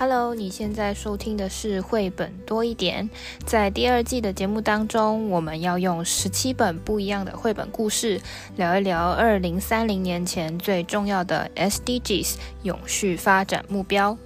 Hello，你现在收听的是绘本多一点。在第二季的节目当中，我们要用十七本不一样的绘本故事，聊一聊二零三零年前最重要的 SDGs 永续发展目标。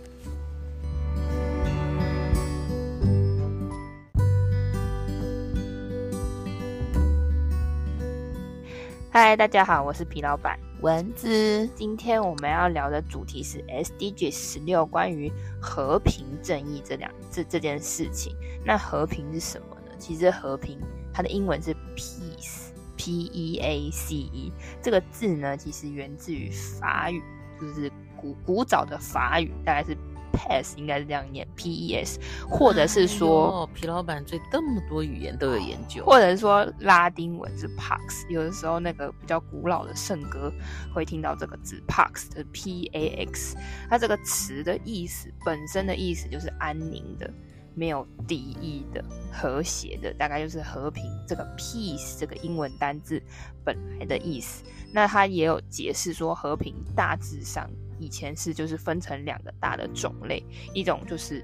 嗨，大家好，我是皮老板。文字，今天我们要聊的主题是 SDG 十六，关于和平正义这两这这件事情。那和平是什么呢？其实和平它的英文是 peace，P E A C E。这个字呢，其实源自于法语，就是古古早的法语，大概是。Pass 应该是这样念，P E S，或者是说，皮老板对这么多语言都有研究，或者是说拉丁文是 Pax，有的时候那个比较古老的圣歌会听到这个字 Pax 的 P A X，它这个词的意思本身的意思就是安宁的、没有敌意的、和谐的，大概就是和平。这个 Peace 这个英文单字本来的意思，那它也有解释说和平大致上。以前是就是分成两个大的种类，一种就是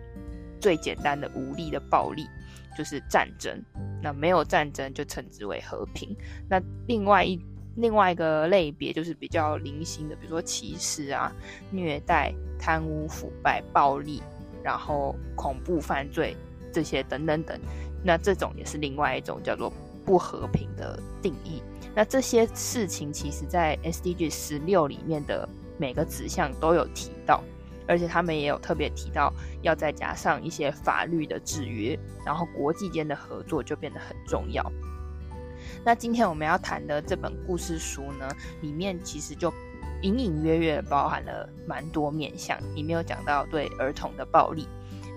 最简单的武力的暴力，就是战争。那没有战争就称之为和平。那另外一另外一个类别就是比较零星的，比如说歧视啊、虐待、贪污腐败、暴力，然后恐怖犯罪这些等等等。那这种也是另外一种叫做不和平的定义。那这些事情其实在 SDG 十六里面的。每个指向都有提到，而且他们也有特别提到要再加上一些法律的制约，然后国际间的合作就变得很重要。那今天我们要谈的这本故事书呢，里面其实就隐隐约约包含了蛮多面向，里面有讲到对儿童的暴力，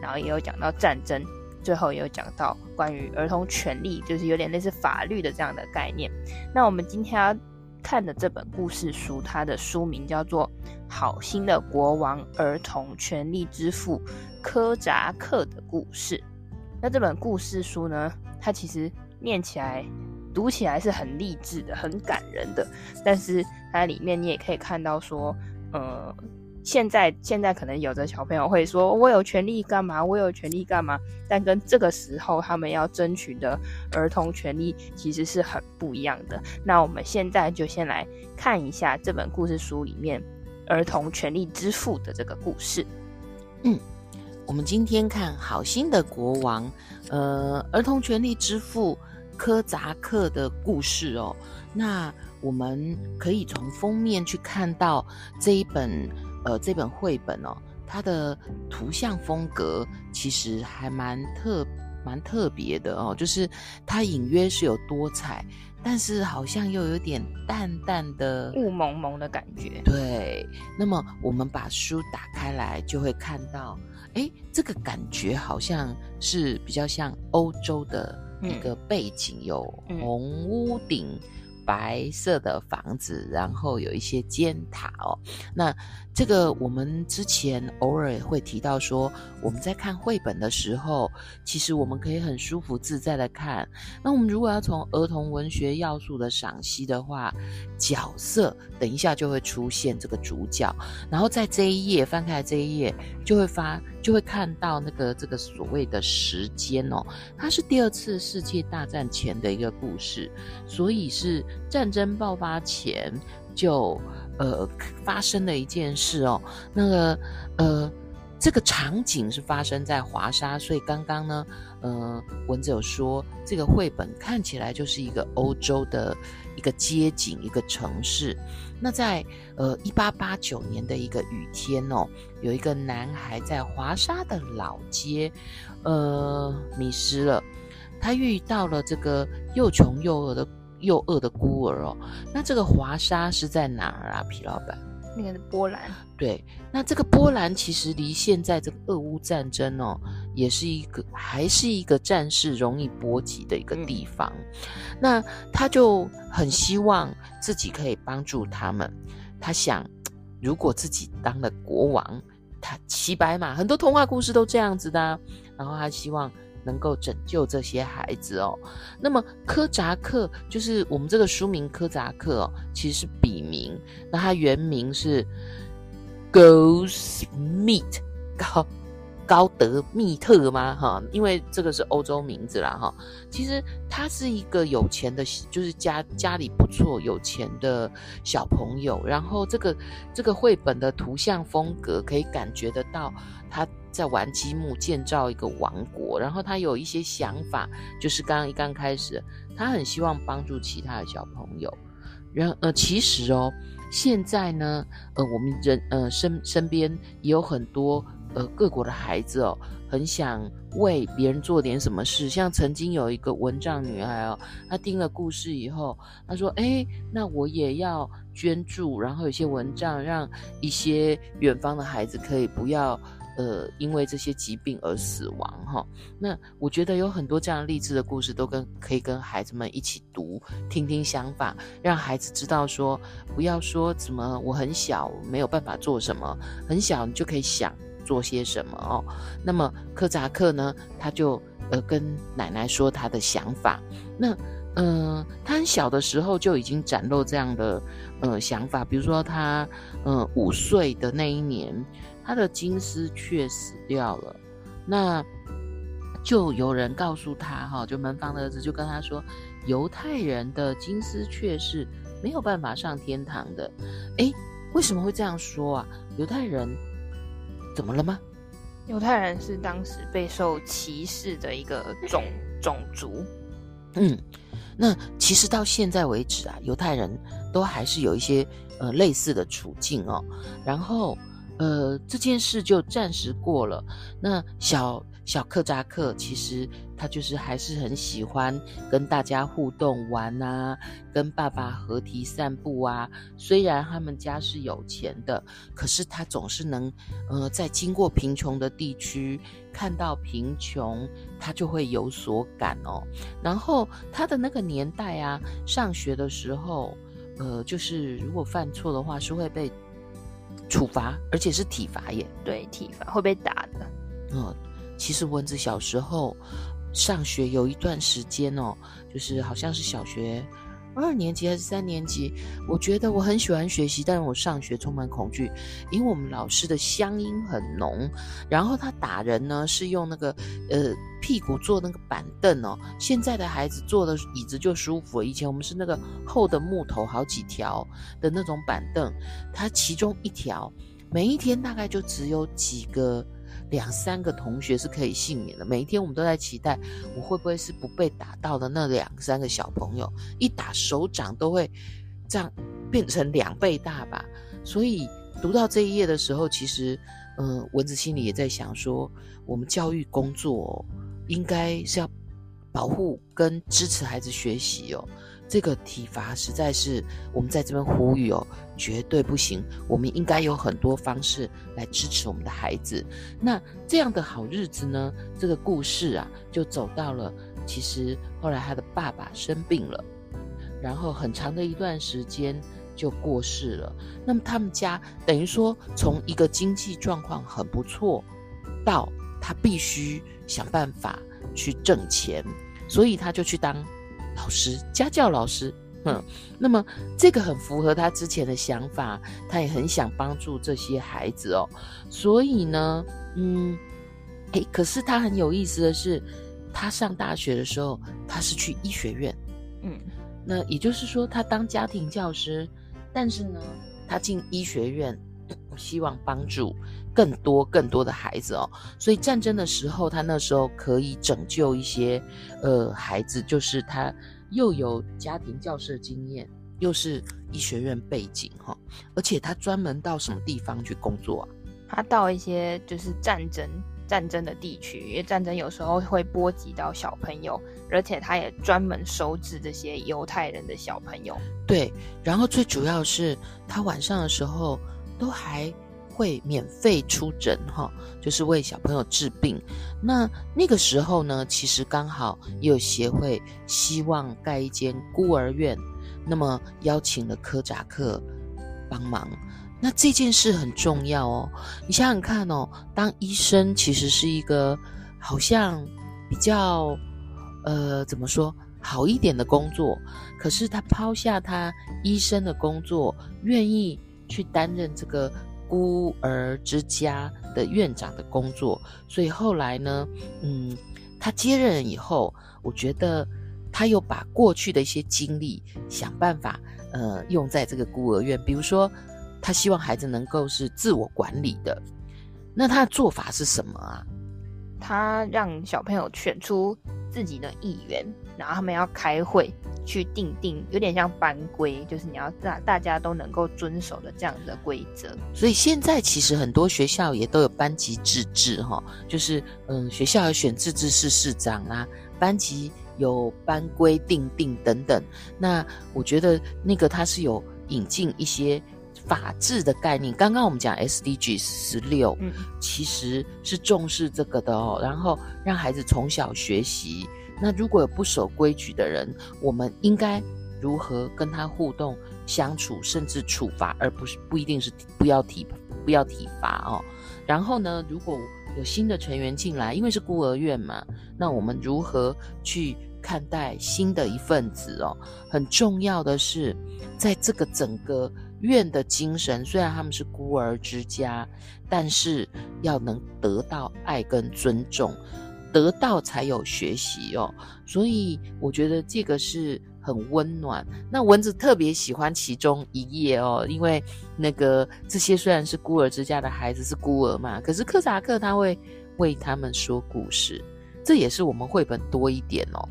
然后也有讲到战争，最后也有讲到关于儿童权利，就是有点类似法律的这样的概念。那我们今天要看的这本故事书，它的书名叫做《好心的国王：儿童权利之父科扎克的故事》。那这本故事书呢，它其实念起来、读起来是很励志的、很感人的，但是它里面你也可以看到说，呃。现在现在可能有的小朋友会说：“我有权利干嘛？我有权利干嘛？”但跟这个时候他们要争取的儿童权利其实是很不一样的。那我们现在就先来看一下这本故事书里面儿童权利之父的这个故事。嗯，我们今天看好心的国王，呃，儿童权利之父科扎克的故事哦。那我们可以从封面去看到这一本。呃，这本绘本哦，它的图像风格其实还蛮特蛮特别的哦，就是它隐约是有多彩，但是好像又有点淡淡的雾蒙蒙的感觉。对，那么我们把书打开来，就会看到，诶，这个感觉好像是比较像欧洲的一个背景，嗯、有红屋顶。白色的房子，然后有一些尖塔哦。那这个我们之前偶尔会提到说，我们在看绘本的时候，其实我们可以很舒服自在的看。那我们如果要从儿童文学要素的赏析的话，角色等一下就会出现这个主角，然后在这一页翻开这一页就会发就会看到那个这个所谓的时间哦，它是第二次世界大战前的一个故事，所以是。战争爆发前就呃发生的一件事哦，那个呃这个场景是发生在华沙，所以刚刚呢呃文子有说这个绘本看起来就是一个欧洲的一个街景一个城市。那在呃一八八九年的一个雨天哦，有一个男孩在华沙的老街呃迷失了，他遇到了这个又穷又饿的。又饿的孤儿哦，那这个华沙是在哪儿啊？皮老板，那个是波兰。对，那这个波兰其实离现在这个俄乌战争哦，也是一个还是一个战事容易波及的一个地方。嗯、那他就很希望自己可以帮助他们。他想，如果自己当了国王，他骑白马，很多童话故事都这样子的、啊。然后他希望。能够拯救这些孩子哦。那么科扎克就是我们这个书名科扎克哦，其实是笔名。那他原名是 Gosmeet 高高德密特吗？哈，因为这个是欧洲名字啦，哈。其实他是一个有钱的，就是家家里不错、有钱的小朋友。然后这个这个绘本的图像风格可以感觉得到他在玩积木建造一个王国。然后他有一些想法，就是刚刚一刚开始，他很希望帮助其他的小朋友。然呃，其实哦，现在呢，呃，我们人呃身身边也有很多。呃，各国的孩子哦，很想为别人做点什么事。像曾经有一个蚊帐女孩哦，她听了故事以后，她说：“哎，那我也要捐助，然后有些蚊帐，让一些远方的孩子可以不要呃因为这些疾病而死亡。”哈，那我觉得有很多这样励志的故事，都跟可以跟孩子们一起读，听听想法，让孩子知道说，不要说怎么我很小没有办法做什么，很小你就可以想。做些什么哦？那么科扎克呢？他就呃跟奶奶说他的想法。那嗯、呃，他很小的时候就已经展露这样的呃想法。比如说他嗯、五岁的那一年，他的金丝雀死掉了。那就有人告诉他哈，就门房的儿子就跟他说，犹太人的金丝雀是没有办法上天堂的。诶，为什么会这样说啊？犹太人。怎么了吗？犹太人是当时备受歧视的一个种种族。嗯，那其实到现在为止啊，犹太人都还是有一些呃类似的处境哦。然后呃这件事就暂时过了。那小。小克扎克其实他就是还是很喜欢跟大家互动玩啊，跟爸爸合体散步啊。虽然他们家是有钱的，可是他总是能，呃，在经过贫穷的地区看到贫穷，他就会有所感哦。然后他的那个年代啊，上学的时候，呃，就是如果犯错的话是会被处罚，而且是体罚耶。对，体罚会被打的。嗯。其实蚊子小时候上学有一段时间哦，就是好像是小学二年级还是三年级，我觉得我很喜欢学习，但是我上学充满恐惧，因为我们老师的乡音很浓，然后他打人呢是用那个呃屁股坐那个板凳哦，现在的孩子坐的椅子就舒服，以前我们是那个厚的木头好几条的那种板凳，他其中一条每一天大概就只有几个。两三个同学是可以幸免的。每一天我们都在期待，我会不会是不被打到的那两三个小朋友？一打手掌都会这样变成两倍大吧。所以读到这一页的时候，其实，嗯、呃，蚊子心里也在想说，我们教育工作应该是要保护跟支持孩子学习哦。这个体罚实在是我们在这边呼吁哦，绝对不行。我们应该有很多方式来支持我们的孩子。那这样的好日子呢？这个故事啊，就走到了。其实后来他的爸爸生病了，然后很长的一段时间就过世了。那么他们家等于说，从一个经济状况很不错，到他必须想办法去挣钱，所以他就去当。老师，家教老师，嗯，那么这个很符合他之前的想法，他也很想帮助这些孩子哦，所以呢，嗯，诶，可是他很有意思的是，他上大学的时候，他是去医学院，嗯，那也就是说，他当家庭教师，但是呢，他进医学院，希望帮助。更多更多的孩子哦，所以战争的时候，他那时候可以拯救一些呃孩子，就是他又有家庭教师的经验，又是医学院背景哈、哦，而且他专门到什么地方去工作啊？他到一些就是战争战争的地区，因为战争有时候会波及到小朋友，而且他也专门收治这些犹太人的小朋友。对，然后最主要是他晚上的时候都还。会免费出诊哈，就是为小朋友治病。那那个时候呢，其实刚好也有协会希望盖一间孤儿院，那么邀请了科扎克帮忙。那这件事很重要哦，你想想看哦，当医生其实是一个好像比较呃怎么说好一点的工作，可是他抛下他医生的工作，愿意去担任这个。孤儿之家的院长的工作，所以后来呢，嗯，他接任以后，我觉得他又把过去的一些经历想办法，呃，用在这个孤儿院，比如说他希望孩子能够是自我管理的，那他的做法是什么啊？他让小朋友选出自己的议员，然后他们要开会去定定，有点像班规，就是你要大大家都能够遵守的这样的规则。所以现在其实很多学校也都有班级自治，哈，就是嗯，学校要选自治市市长啊，班级有班规定定等等。那我觉得那个它是有引进一些。法治的概念，刚刚我们讲 SDG 十六，嗯，其实是重视这个的哦。然后让孩子从小学习，那如果有不守规矩的人，我们应该如何跟他互动相处，甚至处罚，而不是不一定是不要体不要体罚哦。然后呢，如果有新的成员进来，因为是孤儿院嘛，那我们如何去看待新的一份子哦？很重要的是，在这个整个。院的精神，虽然他们是孤儿之家，但是要能得到爱跟尊重，得到才有学习哦。所以我觉得这个是很温暖。那蚊子特别喜欢其中一页哦，因为那个这些虽然是孤儿之家的孩子是孤儿嘛，可是克扎克他会为他们说故事，这也是我们绘本多一点哦，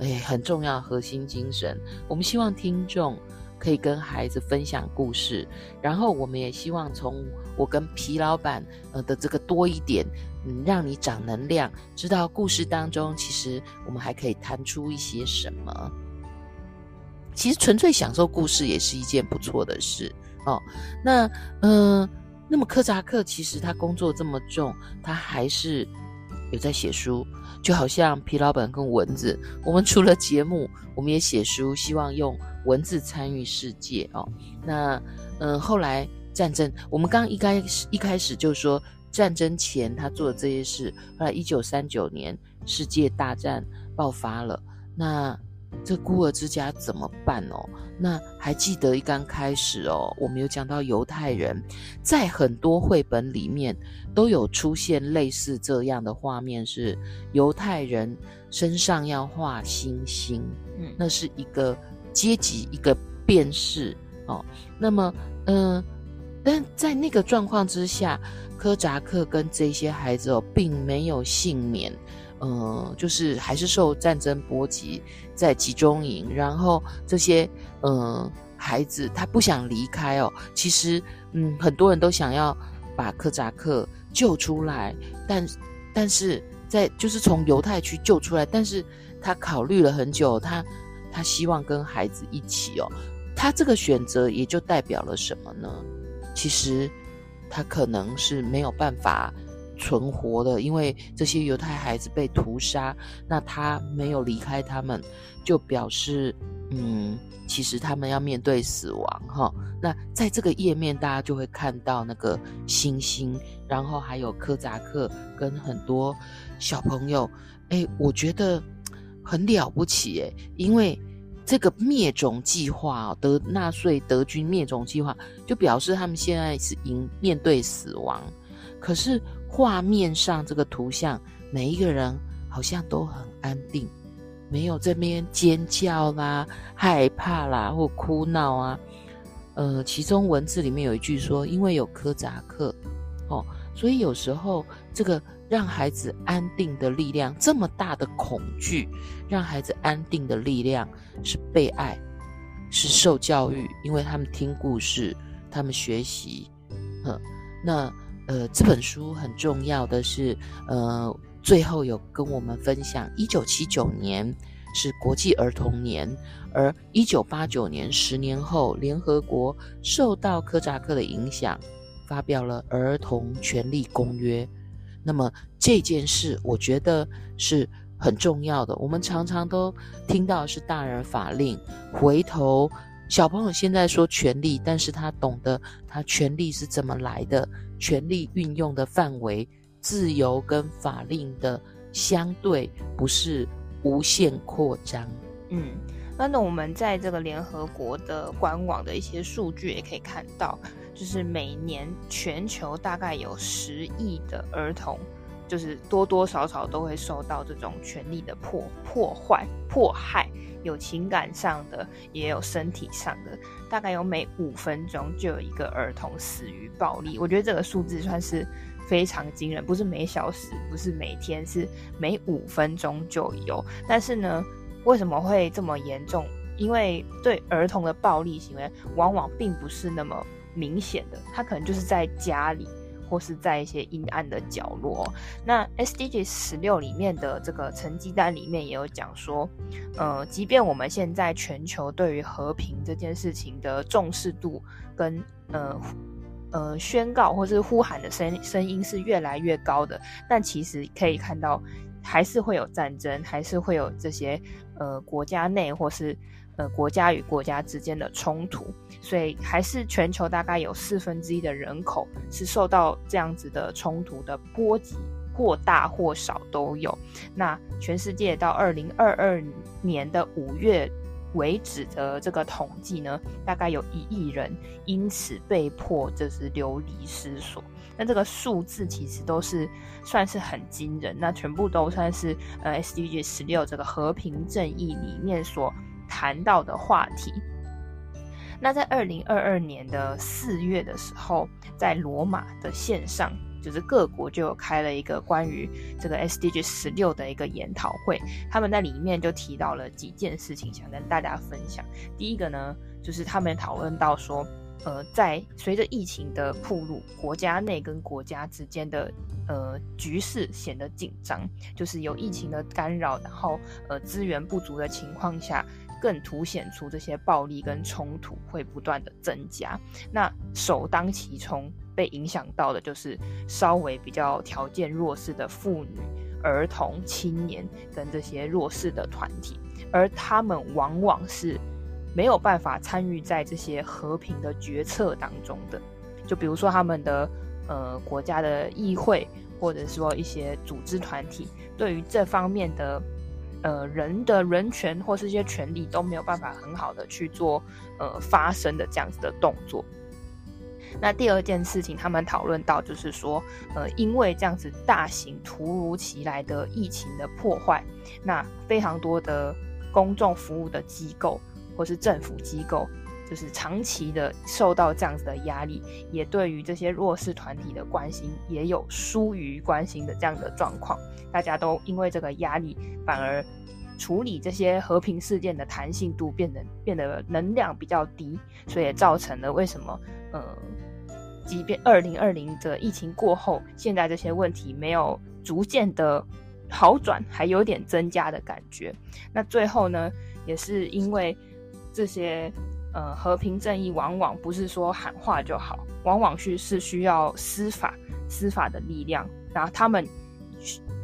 哎，很重要核心精神。我们希望听众。可以跟孩子分享故事，然后我们也希望从我跟皮老板呃的这个多一点，嗯，让你长能量，知道故事当中其实我们还可以谈出一些什么。其实纯粹享受故事也是一件不错的事哦。那嗯、那么柯扎克其实他工作这么重，他还是有在写书。就好像皮老板跟蚊子，我们除了节目，我们也写书，希望用文字参与世界哦。那嗯，后来战争，我们刚一开始一开始就说战争前他做的这些事，后来一九三九年世界大战爆发了，那。这孤儿之家怎么办哦？那还记得一刚开始哦，我们有讲到犹太人，在很多绘本里面都有出现类似这样的画面，是犹太人身上要画星星，嗯，那是一个阶级一个辨识哦。那么，嗯、呃，但在那个状况之下，柯扎克跟这些孩子哦，并没有幸免。呃，就是还是受战争波及，在集中营，然后这些、呃、孩子他不想离开哦。其实嗯，很多人都想要把柯扎克救出来，但但是在就是从犹太区救出来，但是他考虑了很久，他他希望跟孩子一起哦。他这个选择也就代表了什么呢？其实他可能是没有办法。存活的，因为这些犹太孩子被屠杀，那他没有离开他们，就表示，嗯，其实他们要面对死亡哈。那在这个页面，大家就会看到那个星星，然后还有柯扎克跟很多小朋友，哎，我觉得很了不起哎，因为这个灭种计划，德纳粹德军灭种计划，就表示他们现在是迎面对死亡，可是。画面上这个图像，每一个人好像都很安定，没有这边尖叫啦、害怕啦或哭闹啊。呃，其中文字里面有一句说：“因为有柯扎克，哦，所以有时候这个让孩子安定的力量，这么大的恐惧，让孩子安定的力量是被爱，是受教育，因为他们听故事，他们学习，嗯，那。”呃，这本书很重要的是，呃，最后有跟我们分享，一九七九年是国际儿童年，而一九八九年十年后，联合国受到柯扎克的影响，发表了《儿童权利公约》。那么这件事，我觉得是很重要的。我们常常都听到是大人法令，回头小朋友现在说权利，但是他懂得他权利是怎么来的。权利运用的范围，自由跟法令的相对不是无限扩张。嗯，那那我们在这个联合国的官网的一些数据也可以看到，就是每年全球大概有十亿的儿童，就是多多少少都会受到这种权力的破破坏、迫害，有情感上的，也有身体上的。大概有每五分钟就有一个儿童死于暴力。我觉得这个数字算是非常惊人，不是每小时，不是每天，是每五分钟就有。但是呢，为什么会这么严重？因为对儿童的暴力行为，往往并不是那么明显的，他可能就是在家里，或是在一些阴暗的角落。那 SDG 十六里面的这个成绩单里面也有讲说，呃，即便我们现在全球对于和平这件事情的重视度跟呃呃宣告或是呼喊的声声音是越来越高的，但其实可以看到，还是会有战争，还是会有这些呃国家内或是。呃，国家与国家之间的冲突，所以还是全球大概有四分之一的人口是受到这样子的冲突的波及，或大或少都有。那全世界到二零二二年的五月为止的这个统计呢，大概有一亿人因此被迫就是流离失所。那这个数字其实都是算是很惊人，那全部都算是呃 SDG 十六这个和平正义里面所。谈到的话题，那在二零二二年的四月的时候，在罗马的线上，就是各国就开了一个关于这个 SDG 十六的一个研讨会，他们在里面就提到了几件事情，想跟大家分享。第一个呢，就是他们讨论到说，呃，在随着疫情的铺路，国家内跟国家之间的呃局势显得紧张，就是有疫情的干扰，然后呃资源不足的情况下。更凸显出这些暴力跟冲突会不断的增加。那首当其冲被影响到的就是稍微比较条件弱势的妇女、儿童、青年跟这些弱势的团体，而他们往往是没有办法参与在这些和平的决策当中的。就比如说他们的呃国家的议会，或者说一些组织团体，对于这方面的。呃，人的人权或是一些权利都没有办法很好的去做呃发生的这样子的动作。那第二件事情，他们讨论到就是说，呃，因为这样子大型突如其来的疫情的破坏，那非常多的公众服务的机构或是政府机构，就是长期的受到这样子的压力，也对于这些弱势团体的关心也有疏于关心的这样的状况。大家都因为这个压力，反而处理这些和平事件的弹性度变得变得能量比较低，所以也造成了为什么呃，即便二零二零的疫情过后，现在这些问题没有逐渐的好转，还有点增加的感觉。那最后呢，也是因为这些呃和平正义往往不是说喊话就好，往往是是需要司法司法的力量，然后他们。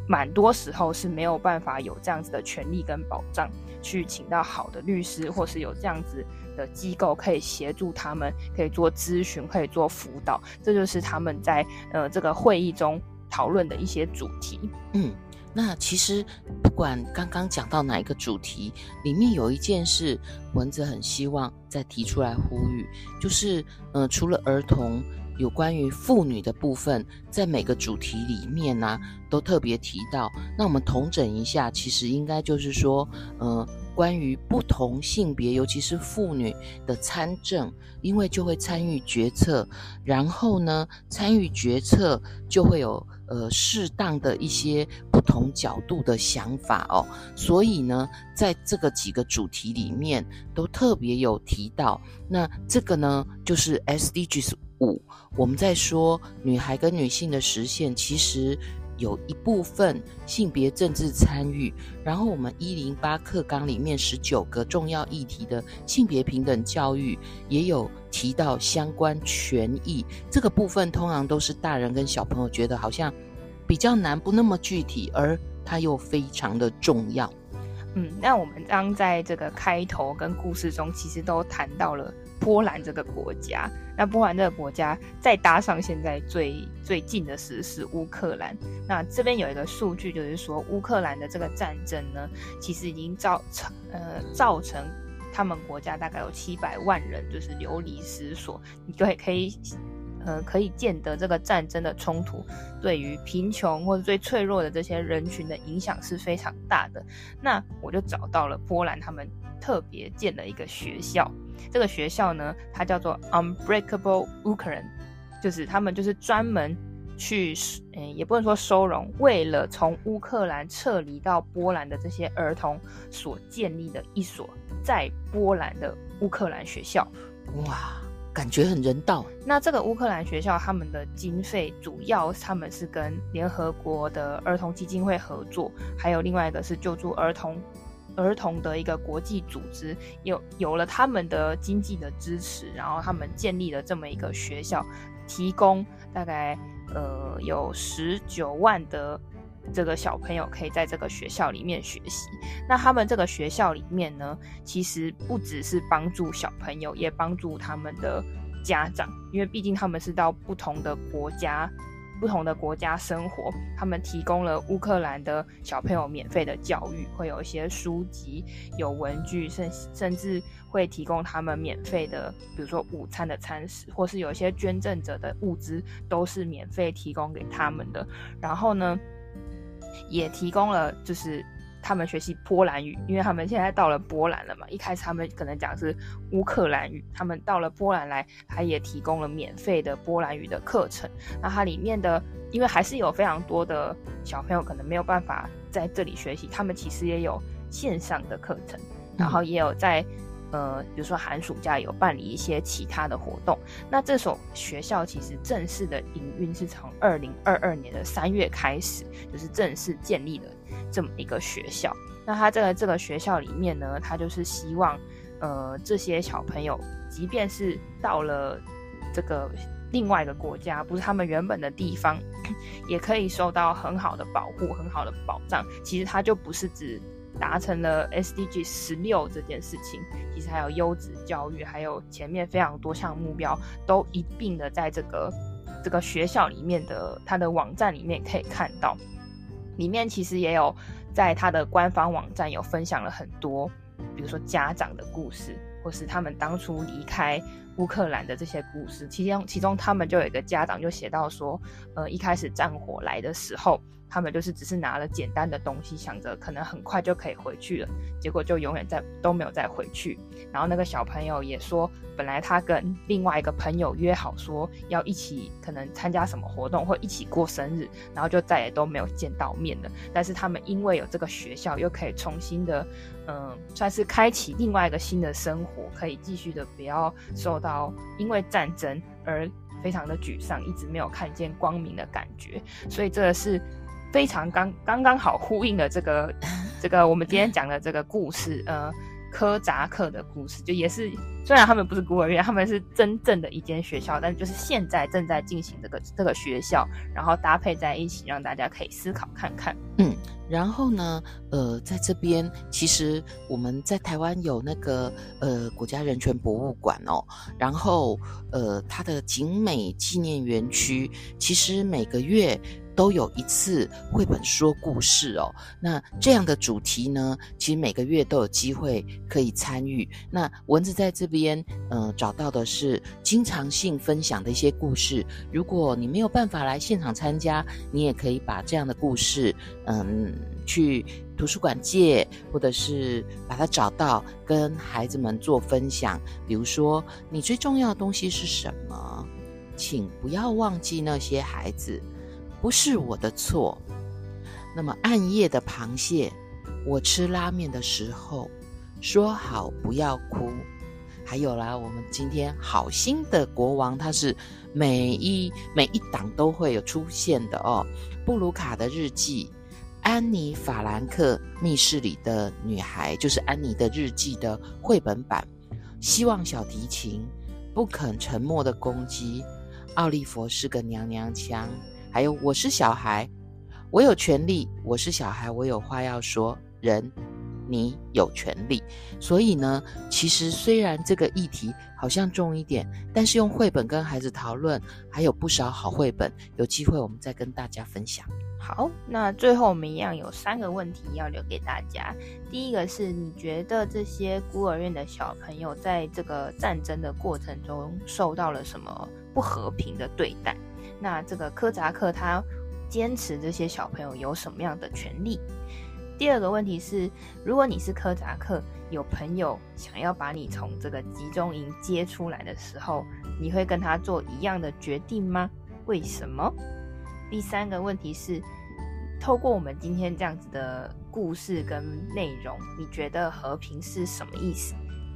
蛮多时候是没有办法有这样子的权利跟保障，去请到好的律师，或是有这样子的机构可以协助他们，可以做咨询，可以做辅导。这就是他们在呃这个会议中讨论的一些主题。嗯，那其实不管刚刚讲到哪一个主题，里面有一件事，文字很希望再提出来呼吁，就是呃除了儿童。有关于妇女的部分，在每个主题里面呢、都特别提到。那我们统整一下，其实应该就是说，呃，关于不同性别，尤其是妇女的参政，因为就会参与决策，然后呢，参与决策就会有呃适当的一些不同角度的想法哦。所以呢，在这个几个主题里面，都特别有提到。那这个呢，就是 SDGs。五，我们在说女孩跟女性的实现，其实有一部分性别政治参与。然后我们一零八课纲里面十九个重要议题的性别平等教育，也有提到相关权益。这个部分通常都是大人跟小朋友觉得好像比较难，不那么具体，而它又非常的重要。嗯，那我们刚在这个开头跟故事中，其实都谈到了。波兰这个国家，那波兰这个国家再搭上现在最最近的时事乌克兰，那这边有一个数据，就是说乌克兰的这个战争呢，其实已经造成呃造成他们国家大概有七百万人就是流离失所，你就可以。呃，可以见得这个战争的冲突对于贫穷或者最脆弱的这些人群的影响是非常大的。那我就找到了波兰他们特别建的一个学校，这个学校呢，它叫做 Unbreakable Ukraine，就是他们就是专门去，嗯，也不能说收容，为了从乌克兰撤离到波兰的这些儿童所建立的一所在波兰的乌克兰学校。哇！感觉很人道。那这个乌克兰学校，他们的经费主要他们是跟联合国的儿童基金会合作，还有另外一个是救助儿童儿童的一个国际组织，有有了他们的经济的支持，然后他们建立了这么一个学校，提供大概呃有十九万的。这个小朋友可以在这个学校里面学习。那他们这个学校里面呢，其实不只是帮助小朋友，也帮助他们的家长，因为毕竟他们是到不同的国家、不同的国家生活。他们提供了乌克兰的小朋友免费的教育，会有一些书籍、有文具，甚甚至会提供他们免费的，比如说午餐的餐食，或是有一些捐赠者的物资，都是免费提供给他们的。然后呢，也提供了，就是他们学习波兰语，因为他们现在到了波兰了嘛。一开始他们可能讲是乌克兰语，他们到了波兰来，他也提供了免费的波兰语的课程。那它里面的，因为还是有非常多的小朋友可能没有办法在这里学习，他们其实也有线上的课程，然后也有在。呃，比如说寒暑假有办理一些其他的活动。那这所学校其实正式的营运是从二零二二年的三月开始，就是正式建立了这么一个学校。那他这个这个学校里面呢，他就是希望，呃，这些小朋友，即便是到了这个另外一个国家，不是他们原本的地方，也可以受到很好的保护、很好的保障。其实他就不是指。达成了 SDG 十六这件事情，其实还有优质教育，还有前面非常多项目标，都一并的在这个这个学校里面的它的网站里面可以看到。里面其实也有在它的官方网站有分享了很多，比如说家长的故事，或是他们当初离开乌克兰的这些故事。其中其中他们就有一个家长就写到说，呃，一开始战火来的时候。他们就是只是拿了简单的东西，想着可能很快就可以回去了，结果就永远再都没有再回去。然后那个小朋友也说，本来他跟另外一个朋友约好说要一起可能参加什么活动或一起过生日，然后就再也都没有见到面了。但是他们因为有这个学校，又可以重新的，嗯，算是开启另外一个新的生活，可以继续的不要受到因为战争而非常的沮丧，一直没有看见光明的感觉。所以这个是。非常刚刚刚好呼应了这个这个我们今天讲的这个故事，呃，科扎克的故事，就也是虽然他们不是孤儿院，他们是真正的一间学校，但就是现在正在进行这个这个学校，然后搭配在一起，让大家可以思考看看。嗯，然后呢，呃，在这边其实我们在台湾有那个呃国家人权博物馆哦，然后呃它的景美纪念园区，其实每个月。都有一次绘本说故事哦，那这样的主题呢，其实每个月都有机会可以参与。那蚊子在这边，嗯、找到的是经常性分享的一些故事。如果你没有办法来现场参加，你也可以把这样的故事，嗯，去图书馆借，或者是把它找到，跟孩子们做分享。比如说，你最重要的东西是什么？请不要忘记那些孩子。不是我的错。那么暗夜的螃蟹，我吃拉面的时候说好不要哭。还有啦，我们今天好心的国王，他是每一每一档都会有出现的哦。布鲁卡的日记，安妮法兰克密室里的女孩，就是安妮的日记的绘本版。希望小提琴，不肯沉默的攻击，奥利弗是个娘娘腔。还有，我是小孩，我有权利。我是小孩，我有话要说。人，你有权利。所以呢，其实虽然这个议题好像重一点，但是用绘本跟孩子讨论，还有不少好绘本。有机会我们再跟大家分享。好，那最后我们一样有三个问题要留给大家。第一个是你觉得这些孤儿院的小朋友在这个战争的过程中受到了什么不和平的对待？那这个柯扎克他坚持这些小朋友有什么样的权利？第二个问题是，如果你是柯扎克，有朋友想要把你从这个集中营接出来的时候，你会跟他做一样的决定吗？为什么？第三个问题是，透过我们今天这样子的故事跟内容，你觉得和平是什么意思？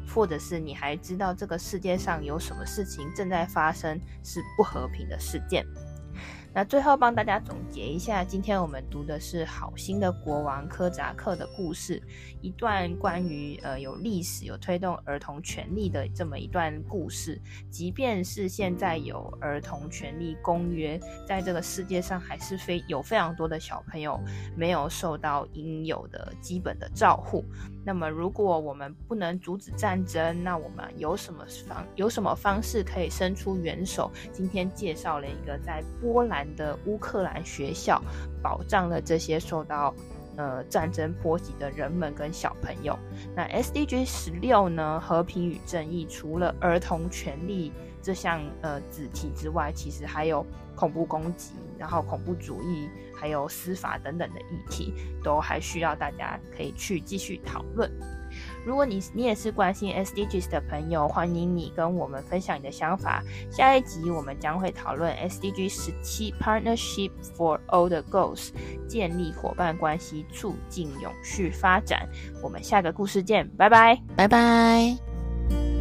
或者是你还知道这个世界上有什么事情正在发生是不和平的事件？那最后帮大家总结一下，今天我们读的是好心的国王柯扎克的故事，一段关于呃有历史、有推动儿童权利的这么一段故事。即便是现在有儿童权利公约，在这个世界上还是非有非常多的小朋友没有受到应有的基本的照护。那么，如果我们不能阻止战争，那我们有什么方有什么方式可以伸出援手？今天介绍了一个在波兰的乌克兰学校，保障了这些受到呃战争波及的人们跟小朋友。那 SDG 十六呢？和平与正义，除了儿童权利这项呃子题之外，其实还有恐怖攻击，然后恐怖主义。还有司法等等的议题，都还需要大家可以去继续讨论。如果你你也是关心 SDGs 的朋友，欢迎你跟我们分享你的想法。下一集我们将会讨论 SDG 十七 Partnership for All the Goals，建立伙伴关系，促进永续发展。我们下个故事见，拜拜，拜拜。